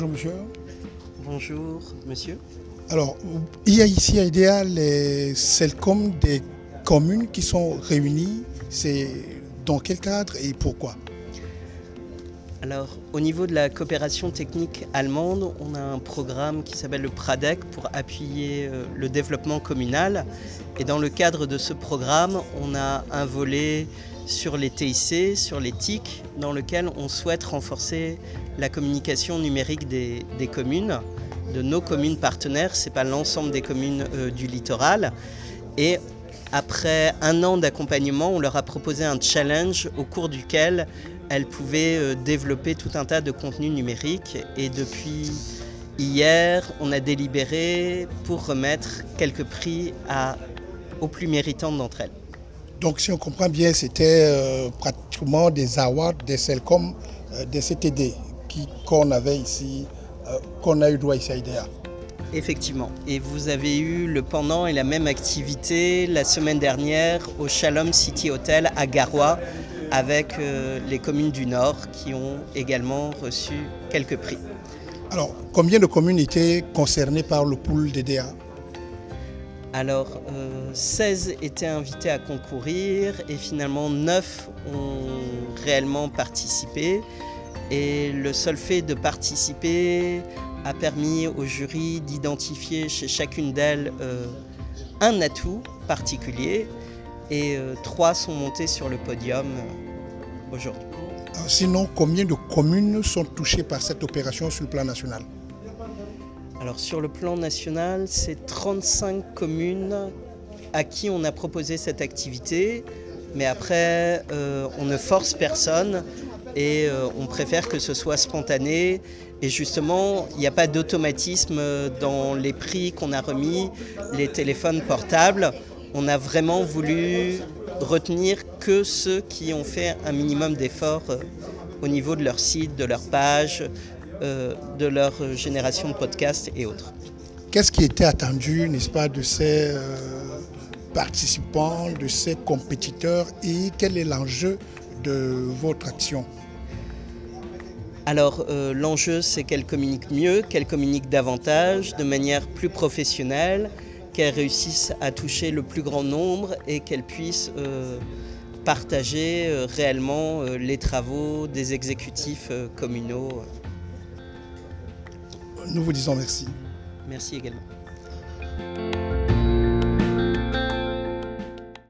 Bonjour monsieur. Bonjour monsieur. Alors, il y a ici à Idéal les CELCOM des communes qui sont réunies. C'est dans quel cadre et pourquoi? Alors, au niveau de la coopération technique allemande, on a un programme qui s'appelle le PRADEC pour appuyer euh, le développement communal. Et dans le cadre de ce programme, on a un volet sur les TIC, sur les TIC, dans lequel on souhaite renforcer la communication numérique des, communes, de nos communes partenaires, ce n'est pas l'ensemble des communes euh, du littoral. Et après un an d'accompagnement, on leur a proposé un challenge au cours duquel elles pouvaient euh, développer tout un tas de contenus numériques. Et depuis hier, on a délibéré pour remettre quelques prix aux plus méritantes d'entre elles. Donc si on comprend bien, c'était euh, pratiquement des awards, des CELCOM, euh, des CTD qu'on avait ici, qu'on a eu droit ici à IDEA. Effectivement. Et vous avez eu le pendant et la même activité la semaine dernière au Shalom City Hotel à Garoua avec euh, les communes du Nord qui ont également reçu quelques prix. Alors, combien de communes étaient concernées par le pool DDA alors, 16 euh, étaient invités à concourir et finalement 9 ont réellement participé. Et le seul fait de participer a permis au jury d'identifier chez chacune d'elles euh, un atout particulier et euh, trois sont montés sur le podium euh, aujourd'hui. Sinon, combien de communes sont touchées par cette opération sur le plan national? Alors sur le plan national, c'est 35 communes à qui on a proposé cette activité, mais après, euh, on ne force personne et on préfère que ce soit spontané. Et justement, il n'y a pas d'automatisme dans les prix qu'on a remis, les téléphones portables on a vraiment voulu retenir que ceux qui ont fait un minimum d'efforts euh, au niveau de leur site, de leur page, euh, de leur génération de podcasts et autres. Qu'est-ce qui était attendu, n'est-ce pas, de ces euh, participants, de ces compétiteurs et quel est l'enjeu de votre action? Alors l'enjeu c'est qu'elle communique mieux, qu'elle communique davantage, de manière plus professionnelle, qu'elles réussissent à toucher le plus grand nombre et qu'elles puissent euh, partager euh, réellement euh, les travaux des exécutifs communaux. Nous vous disons merci. Merci également.